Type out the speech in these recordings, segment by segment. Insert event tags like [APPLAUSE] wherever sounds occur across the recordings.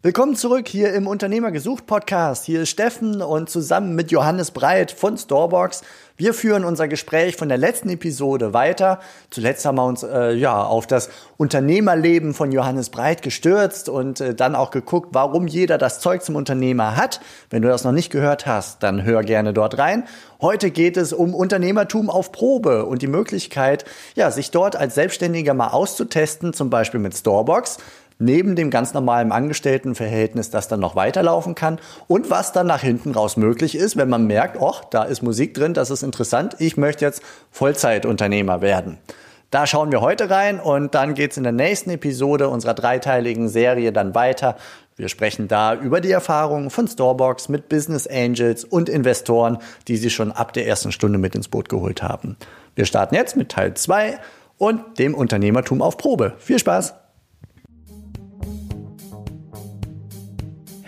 Willkommen zurück hier im Unternehmer gesucht Podcast. Hier ist Steffen und zusammen mit Johannes Breit von Storebox. Wir führen unser Gespräch von der letzten Episode weiter. Zuletzt haben wir uns äh, ja auf das Unternehmerleben von Johannes Breit gestürzt und äh, dann auch geguckt, warum jeder das Zeug zum Unternehmer hat. Wenn du das noch nicht gehört hast, dann hör gerne dort rein. Heute geht es um Unternehmertum auf Probe und die Möglichkeit, ja, sich dort als Selbstständiger mal auszutesten, zum Beispiel mit Storebox neben dem ganz normalen Angestelltenverhältnis, das dann noch weiterlaufen kann und was dann nach hinten raus möglich ist, wenn man merkt, oh, da ist Musik drin, das ist interessant, ich möchte jetzt Vollzeitunternehmer werden. Da schauen wir heute rein und dann geht's in der nächsten Episode unserer dreiteiligen Serie dann weiter. Wir sprechen da über die Erfahrungen von Storebox mit Business Angels und Investoren, die sie schon ab der ersten Stunde mit ins Boot geholt haben. Wir starten jetzt mit Teil 2 und dem Unternehmertum auf Probe. Viel Spaß!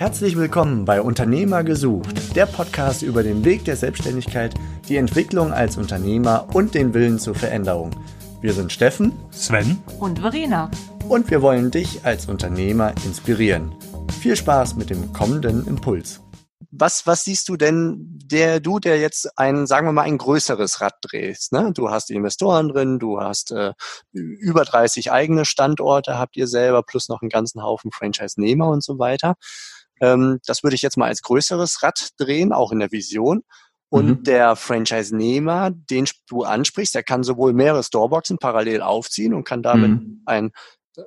Herzlich willkommen bei Unternehmer gesucht, der Podcast über den Weg der Selbstständigkeit, die Entwicklung als Unternehmer und den Willen zur Veränderung. Wir sind Steffen, Sven und Verena. Und wir wollen dich als Unternehmer inspirieren. Viel Spaß mit dem kommenden Impuls. Was, was siehst du denn, der du, der jetzt ein, sagen wir mal, ein größeres Rad drehst? Ne? Du hast die Investoren drin, du hast äh, über 30 eigene Standorte, habt ihr selber, plus noch einen ganzen Haufen Franchise-Nehmer und so weiter. Ähm, das würde ich jetzt mal als größeres Rad drehen, auch in der Vision. Und mhm. der Franchise-Nehmer, den du ansprichst, der kann sowohl mehrere Storeboxen parallel aufziehen und kann damit mhm. ein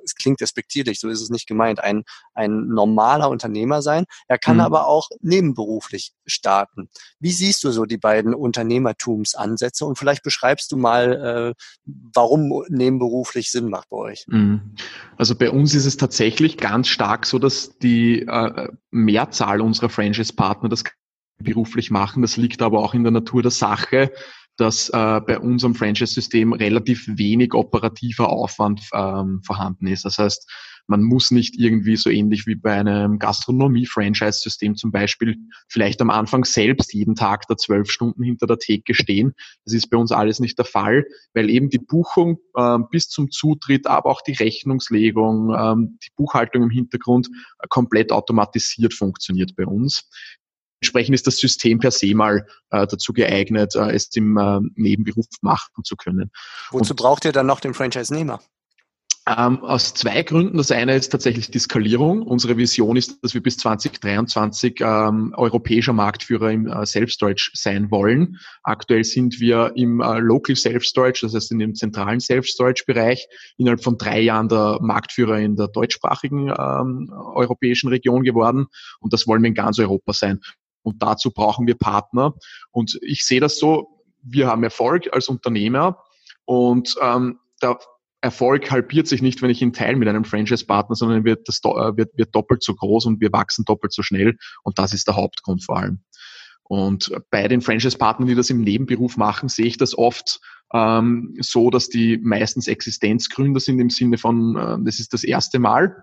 es klingt respektierlich, so ist es nicht gemeint, ein, ein normaler Unternehmer sein. Er kann mhm. aber auch nebenberuflich starten. Wie siehst du so die beiden Unternehmertumsansätze und vielleicht beschreibst du mal, äh, warum nebenberuflich Sinn macht bei euch? Mhm. Also bei uns ist es tatsächlich ganz stark so, dass die äh, Mehrzahl unserer Franchise-Partner das beruflich machen. Das liegt aber auch in der Natur der Sache dass äh, bei unserem Franchise-System relativ wenig operativer Aufwand ähm, vorhanden ist. Das heißt, man muss nicht irgendwie so ähnlich wie bei einem Gastronomie-Franchise-System zum Beispiel vielleicht am Anfang selbst jeden Tag da zwölf Stunden hinter der Theke stehen. Das ist bei uns alles nicht der Fall, weil eben die Buchung äh, bis zum Zutritt, aber auch die Rechnungslegung, ähm, die Buchhaltung im Hintergrund äh, komplett automatisiert funktioniert bei uns. Entsprechend ist das System per se mal äh, dazu geeignet, äh, es im äh, Nebenberuf machen zu können. Wozu Und, braucht ihr dann noch den Franchise-Nehmer? Ähm, aus zwei Gründen. Das eine ist tatsächlich die Skalierung. Unsere Vision ist, dass wir bis 2023 ähm, europäischer Marktführer im äh, Self-Storage sein wollen. Aktuell sind wir im äh, Local Self-Storage, das heißt in dem zentralen Self-Storage-Bereich, innerhalb von drei Jahren der Marktführer in der deutschsprachigen ähm, europäischen Region geworden. Und das wollen wir in ganz Europa sein. Und dazu brauchen wir Partner. Und ich sehe das so, wir haben Erfolg als Unternehmer und ähm, der Erfolg halbiert sich nicht, wenn ich ihn teile mit einem Franchise-Partner, sondern wird, das, äh, wird, wird doppelt so groß und wir wachsen doppelt so schnell. Und das ist der Hauptgrund vor allem. Und bei den Franchise-Partnern, die das im Nebenberuf machen, sehe ich das oft ähm, so, dass die meistens Existenzgründer sind im Sinne von, äh, das ist das erste Mal,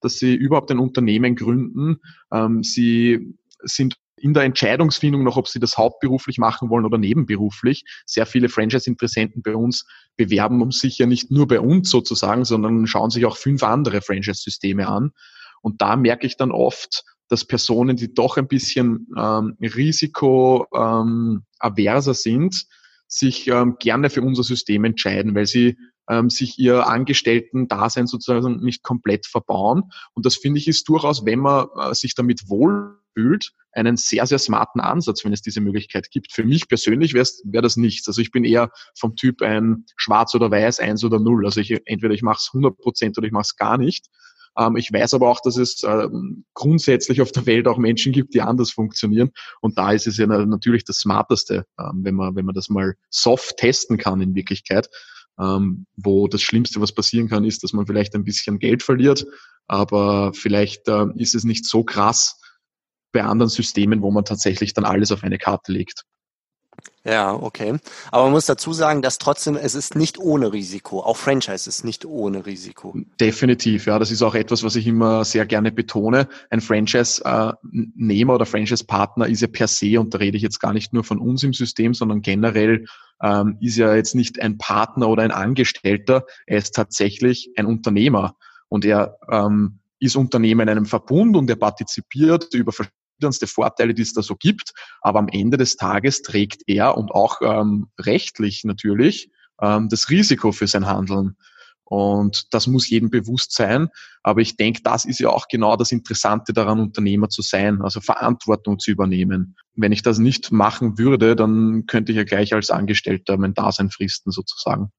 dass sie überhaupt ein Unternehmen gründen. Ähm, sie sind in der Entscheidungsfindung noch, ob sie das hauptberuflich machen wollen oder nebenberuflich. Sehr viele Franchise-Interessenten bei uns bewerben um sich ja nicht nur bei uns sozusagen, sondern schauen sich auch fünf andere Franchise-Systeme an. Und da merke ich dann oft, dass Personen, die doch ein bisschen ähm, risikoaverser ähm, sind, sich ähm, gerne für unser System entscheiden, weil sie ähm, sich ihr Angestellten-Dasein sozusagen nicht komplett verbauen. Und das finde ich ist durchaus, wenn man äh, sich damit wohl fühlt, einen sehr, sehr smarten Ansatz, wenn es diese Möglichkeit gibt. Für mich persönlich wäre wär das nichts. Also ich bin eher vom Typ ein Schwarz oder Weiß, eins oder null. Also ich, entweder ich mache es 100 Prozent oder ich mache es gar nicht. Ähm, ich weiß aber auch, dass es äh, grundsätzlich auf der Welt auch Menschen gibt, die anders funktionieren. Und da ist es ja natürlich das Smarteste, ähm, wenn, man, wenn man das mal soft testen kann in Wirklichkeit. Ähm, wo das Schlimmste, was passieren kann, ist, dass man vielleicht ein bisschen Geld verliert, aber vielleicht äh, ist es nicht so krass, bei anderen Systemen, wo man tatsächlich dann alles auf eine Karte legt. Ja, okay. Aber man muss dazu sagen, dass trotzdem, es ist nicht ohne Risiko. Auch Franchise ist nicht ohne Risiko. Definitiv, ja. Das ist auch etwas, was ich immer sehr gerne betone. Ein Franchise-Nehmer oder Franchise-Partner ist ja per se, und da rede ich jetzt gar nicht nur von uns im System, sondern generell ähm, ist ja jetzt nicht ein Partner oder ein Angestellter. Er ist tatsächlich ein Unternehmer. Und er ähm, ist Unternehmen in einem Verbund und er partizipiert über verschiedenste Vorteile, die es da so gibt. Aber am Ende des Tages trägt er und auch ähm, rechtlich natürlich ähm, das Risiko für sein Handeln. Und das muss jedem bewusst sein. Aber ich denke, das ist ja auch genau das Interessante daran, Unternehmer zu sein, also Verantwortung zu übernehmen. Wenn ich das nicht machen würde, dann könnte ich ja gleich als Angestellter mein Dasein fristen sozusagen.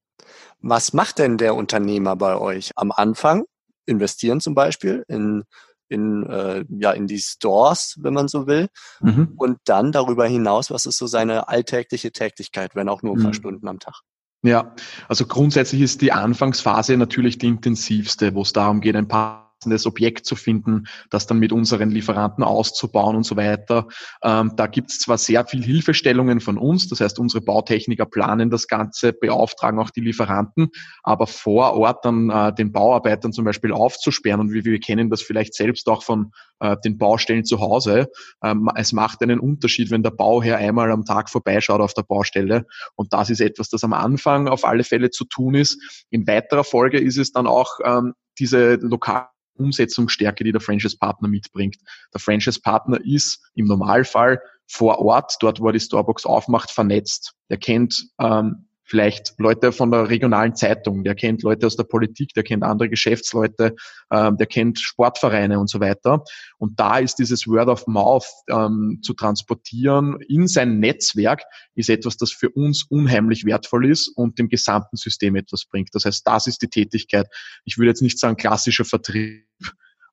Was macht denn der Unternehmer bei euch? Am Anfang investieren zum Beispiel in in, äh, ja, in die Stores, wenn man so will. Mhm. Und dann darüber hinaus, was ist so seine alltägliche Tätigkeit, wenn auch nur ein paar mhm. Stunden am Tag? Ja, also grundsätzlich ist die Anfangsphase natürlich die intensivste, wo es darum geht, ein paar passendes Objekt zu finden, das dann mit unseren Lieferanten auszubauen und so weiter. Ähm, da gibt es zwar sehr viel Hilfestellungen von uns, das heißt unsere Bautechniker planen das Ganze, beauftragen auch die Lieferanten, aber vor Ort dann äh, den Bauarbeitern zum Beispiel aufzusperren und wie wir kennen das vielleicht selbst auch von äh, den Baustellen zu Hause. Ähm, es macht einen Unterschied, wenn der Bauherr einmal am Tag vorbeischaut auf der Baustelle und das ist etwas, das am Anfang auf alle Fälle zu tun ist. In weiterer Folge ist es dann auch ähm, diese lokale Umsetzungsstärke, die der Franchise-Partner mitbringt. Der Franchise-Partner ist im Normalfall vor Ort, dort wo er die Storebox aufmacht, vernetzt. Er kennt ähm, vielleicht Leute von der regionalen Zeitung, der kennt Leute aus der Politik, der kennt andere Geschäftsleute, ähm, der kennt Sportvereine und so weiter. Und da ist dieses Word of Mouth ähm, zu transportieren in sein Netzwerk, ist etwas, das für uns unheimlich wertvoll ist und dem gesamten System etwas bringt. Das heißt, das ist die Tätigkeit. Ich würde jetzt nicht sagen klassischer Vertrieb,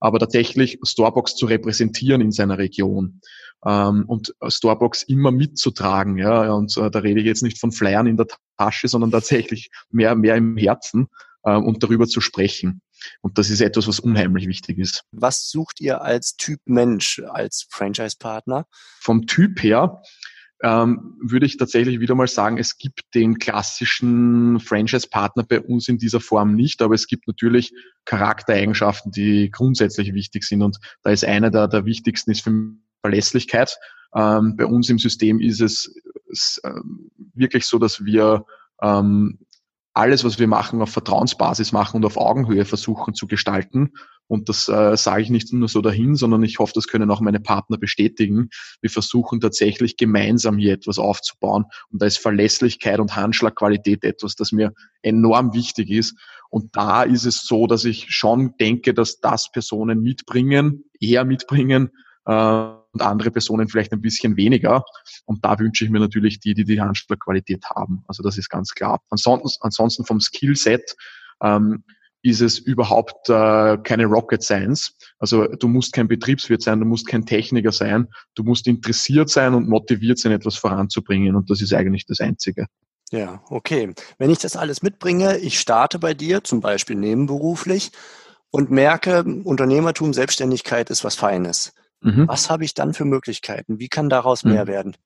aber tatsächlich Storebox zu repräsentieren in seiner Region ähm, und Storebox immer mitzutragen. Ja, und äh, da rede ich jetzt nicht von Flyern in der Tasche, sondern tatsächlich mehr, mehr im Herzen äh, und darüber zu sprechen. Und das ist etwas, was unheimlich wichtig ist. Was sucht ihr als Typ Mensch, als Franchise-Partner? Vom Typ her ähm, würde ich tatsächlich wieder mal sagen, es gibt den klassischen Franchise-Partner bei uns in dieser Form nicht, aber es gibt natürlich Charaktereigenschaften, die grundsätzlich wichtig sind. Und da ist einer der, der wichtigsten ist für Verlässlichkeit. Ähm, bei uns im System ist es, äh, wirklich so, dass wir ähm, alles, was wir machen, auf Vertrauensbasis machen und auf Augenhöhe versuchen zu gestalten. Und das äh, sage ich nicht nur so dahin, sondern ich hoffe, das können auch meine Partner bestätigen. Wir versuchen tatsächlich gemeinsam hier etwas aufzubauen. Und da ist Verlässlichkeit und Handschlagqualität etwas, das mir enorm wichtig ist. Und da ist es so, dass ich schon denke, dass das Personen mitbringen, eher mitbringen, äh, und andere Personen vielleicht ein bisschen weniger. Und da wünsche ich mir natürlich die, die die Handschlagqualität haben. Also das ist ganz klar. Ansonsten, ansonsten vom Skillset ähm, ist es überhaupt äh, keine Rocket Science. Also du musst kein Betriebswirt sein, du musst kein Techniker sein, du musst interessiert sein und motiviert sein, etwas voranzubringen. Und das ist eigentlich das Einzige. Ja, okay. Wenn ich das alles mitbringe, ich starte bei dir, zum Beispiel nebenberuflich, und merke, Unternehmertum, Selbstständigkeit ist was Feines. Mhm. Was habe ich dann für Möglichkeiten? Wie kann daraus mhm. mehr werden?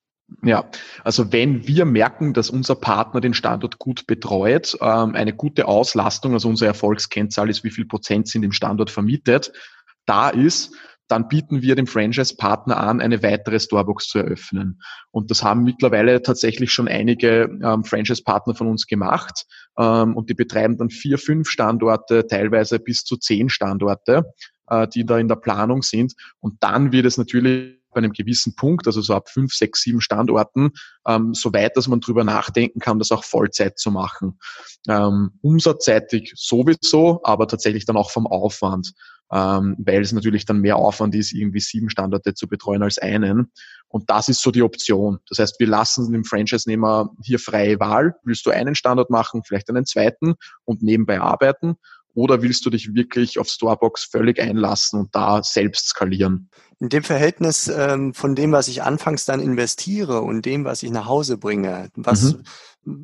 Ja, also wenn wir merken, dass unser Partner den Standort gut betreut, ähm, eine gute Auslastung, also unsere Erfolgskennzahl ist, wie viel Prozent sind im Standort vermietet, da ist, dann bieten wir dem Franchise-Partner an, eine weitere Storebox zu eröffnen. Und das haben mittlerweile tatsächlich schon einige ähm, Franchise-Partner von uns gemacht. Ähm, und die betreiben dann vier, fünf Standorte, teilweise bis zu zehn Standorte äh, die da in der Planung sind. Und dann wird es natürlich bei einem gewissen Punkt, also so ab fünf, sechs, sieben Standorten, ähm, so weit, dass man drüber nachdenken kann, das auch Vollzeit zu machen. Ähm, umsatzseitig sowieso, aber tatsächlich dann auch vom Aufwand, ähm, weil es natürlich dann mehr Aufwand ist, irgendwie sieben Standorte zu betreuen als einen. Und das ist so die Option. Das heißt, wir lassen dem Franchise-Nehmer hier freie Wahl. Willst du einen Standort machen, vielleicht einen zweiten und nebenbei arbeiten? Oder willst du dich wirklich auf Storebox völlig einlassen und da selbst skalieren? In dem Verhältnis ähm, von dem, was ich anfangs dann investiere und dem, was ich nach Hause bringe, was, mhm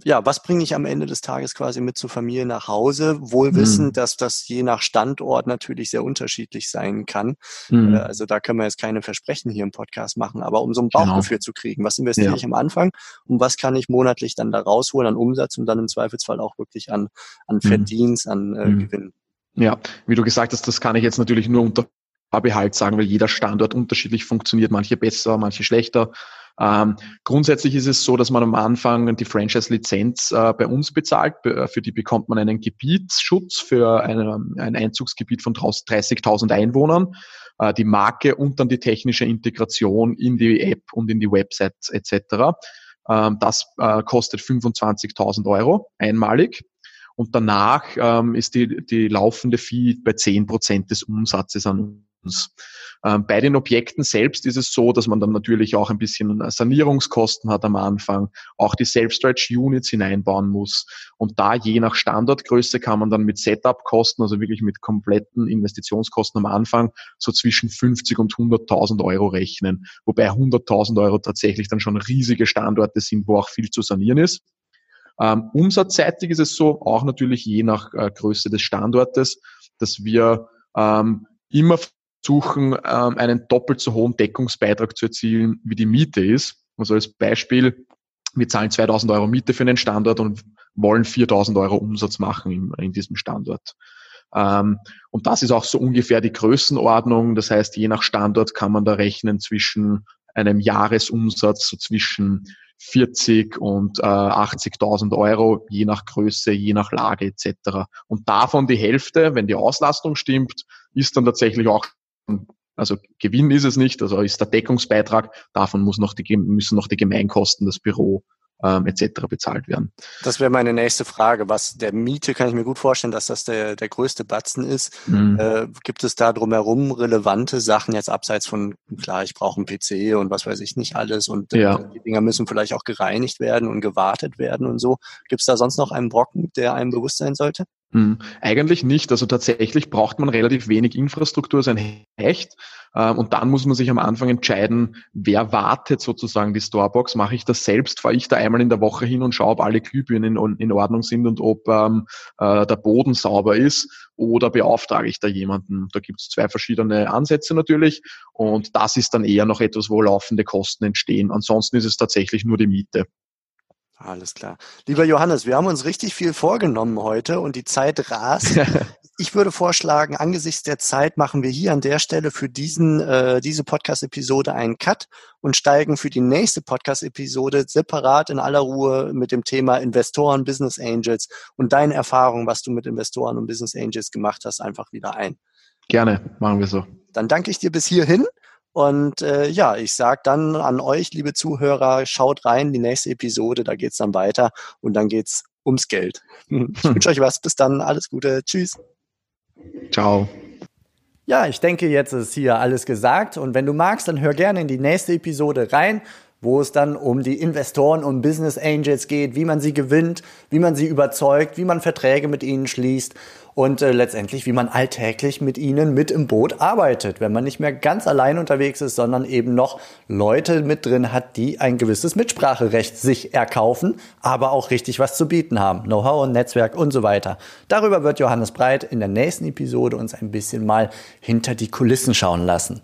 ja, was bringe ich am Ende des Tages quasi mit zur Familie nach Hause? Wohl wissend, mhm. dass das je nach Standort natürlich sehr unterschiedlich sein kann. Mhm. Äh, also da können wir jetzt keine Versprechen hier im Podcast machen, aber um so ein genau. Bauchgefühl genau. zu kriegen, was investiere ja. ich am Anfang und was kann ich monatlich dann da rausholen an Umsatz und dann im Zweifelsfall auch wirklich an, an mhm. Verdienst, an äh, mhm. Gewinn. Ja, wie du gesagt hast, das kann ich jetzt natürlich nur unter Behalt sagen, weil jeder Standort unterschiedlich funktioniert, manche besser, manche schlechter. Ähm, grundsätzlich ist es so, dass man am Anfang die Franchise-Lizenz äh, bei uns bezahlt. Für die bekommt man einen Gebietsschutz für eine, ein Einzugsgebiet von 30.000 Einwohnern, äh, die Marke und dann die technische Integration in die App und in die Website etc. Ähm, das äh, kostet 25.000 Euro einmalig. Und danach ähm, ist die, die laufende Fee bei 10 Prozent des Umsatzes an uns. Ähm, bei den Objekten selbst ist es so, dass man dann natürlich auch ein bisschen Sanierungskosten hat am Anfang, auch die Self-Stretch-Units hineinbauen muss. Und da je nach Standortgröße kann man dann mit Setup-Kosten, also wirklich mit kompletten Investitionskosten am Anfang, so zwischen 50 und 100.000 Euro rechnen. Wobei 100.000 Euro tatsächlich dann schon riesige Standorte sind, wo auch viel zu sanieren ist. Ähm, umsatzseitig ist es so, auch natürlich je nach äh, Größe des Standortes, dass wir ähm, immer versuchen, ähm, einen doppelt so hohen Deckungsbeitrag zu erzielen, wie die Miete ist. Also als Beispiel, wir zahlen 2000 Euro Miete für einen Standort und wollen 4000 Euro Umsatz machen in, diesem Standort. Ähm, und das ist auch so ungefähr die Größenordnung. Das heißt, je nach Standort kann man da rechnen zwischen einem Jahresumsatz so zwischen 40 und äh, 80.000 Euro, je nach Größe, je nach Lage etc. Und davon die Hälfte, wenn die Auslastung stimmt, ist dann tatsächlich auch also Gewinn ist es nicht, also ist der Deckungsbeitrag, davon muss noch die, müssen noch die Gemeinkosten, das Büro ähm, etc. bezahlt werden. Das wäre meine nächste Frage. Was der Miete kann ich mir gut vorstellen, dass das der, der größte Batzen ist. Mhm. Äh, gibt es da drumherum relevante Sachen jetzt abseits von, klar, ich brauche einen PC und was weiß ich nicht alles und äh, ja. die Dinger müssen vielleicht auch gereinigt werden und gewartet werden und so. Gibt es da sonst noch einen Brocken, der einem bewusst sein sollte? Hm, eigentlich nicht. Also tatsächlich braucht man relativ wenig Infrastruktur, sein Hecht. Ähm, und dann muss man sich am Anfang entscheiden, wer wartet sozusagen die Storebox. Mache ich das selbst? Fahre ich da einmal in der Woche hin und schaue, ob alle Glühbirnen in, in Ordnung sind und ob ähm, äh, der Boden sauber ist? Oder beauftrage ich da jemanden? Da gibt es zwei verschiedene Ansätze natürlich. Und das ist dann eher noch etwas, wo laufende Kosten entstehen. Ansonsten ist es tatsächlich nur die Miete. Alles klar. Lieber Johannes, wir haben uns richtig viel vorgenommen heute und die Zeit rast. [LAUGHS] ich würde vorschlagen, angesichts der Zeit machen wir hier an der Stelle für diesen, äh, diese Podcast-Episode einen Cut und steigen für die nächste Podcast-Episode separat in aller Ruhe mit dem Thema Investoren, Business Angels und deine Erfahrungen, was du mit Investoren und Business Angels gemacht hast, einfach wieder ein. Gerne, machen wir so. Dann danke ich dir bis hierhin und äh, ja, ich sage dann an euch, liebe Zuhörer, schaut rein, die nächste Episode, da geht's dann weiter und dann geht's ums Geld. [LAUGHS] Ich wünsche euch was. Bis dann. Alles Gute. Tschüss. Ciao. Ja, ich denke, jetzt ist hier alles gesagt. Und wenn du magst, dann hör gerne in die nächste Episode rein wo es dann um die Investoren und Business Angels geht, wie man sie gewinnt, wie man sie überzeugt, wie man Verträge mit ihnen schließt und äh, letztendlich, wie man alltäglich mit ihnen mit im Boot arbeitet, wenn man nicht mehr ganz allein unterwegs ist, sondern eben noch Leute mit drin hat, die ein gewisses Mitspracherecht sich erkaufen, aber auch richtig was zu bieten haben, Know-how, Netzwerk und so weiter. Darüber wird Johannes Breit in der nächsten Episode uns ein bisschen mal hinter die Kulissen schauen lassen.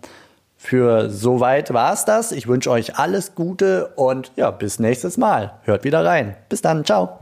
Für soweit war es das. Ich wünsche euch alles Gute und ja, bis nächstes Mal. Hört wieder rein. Bis dann. Ciao.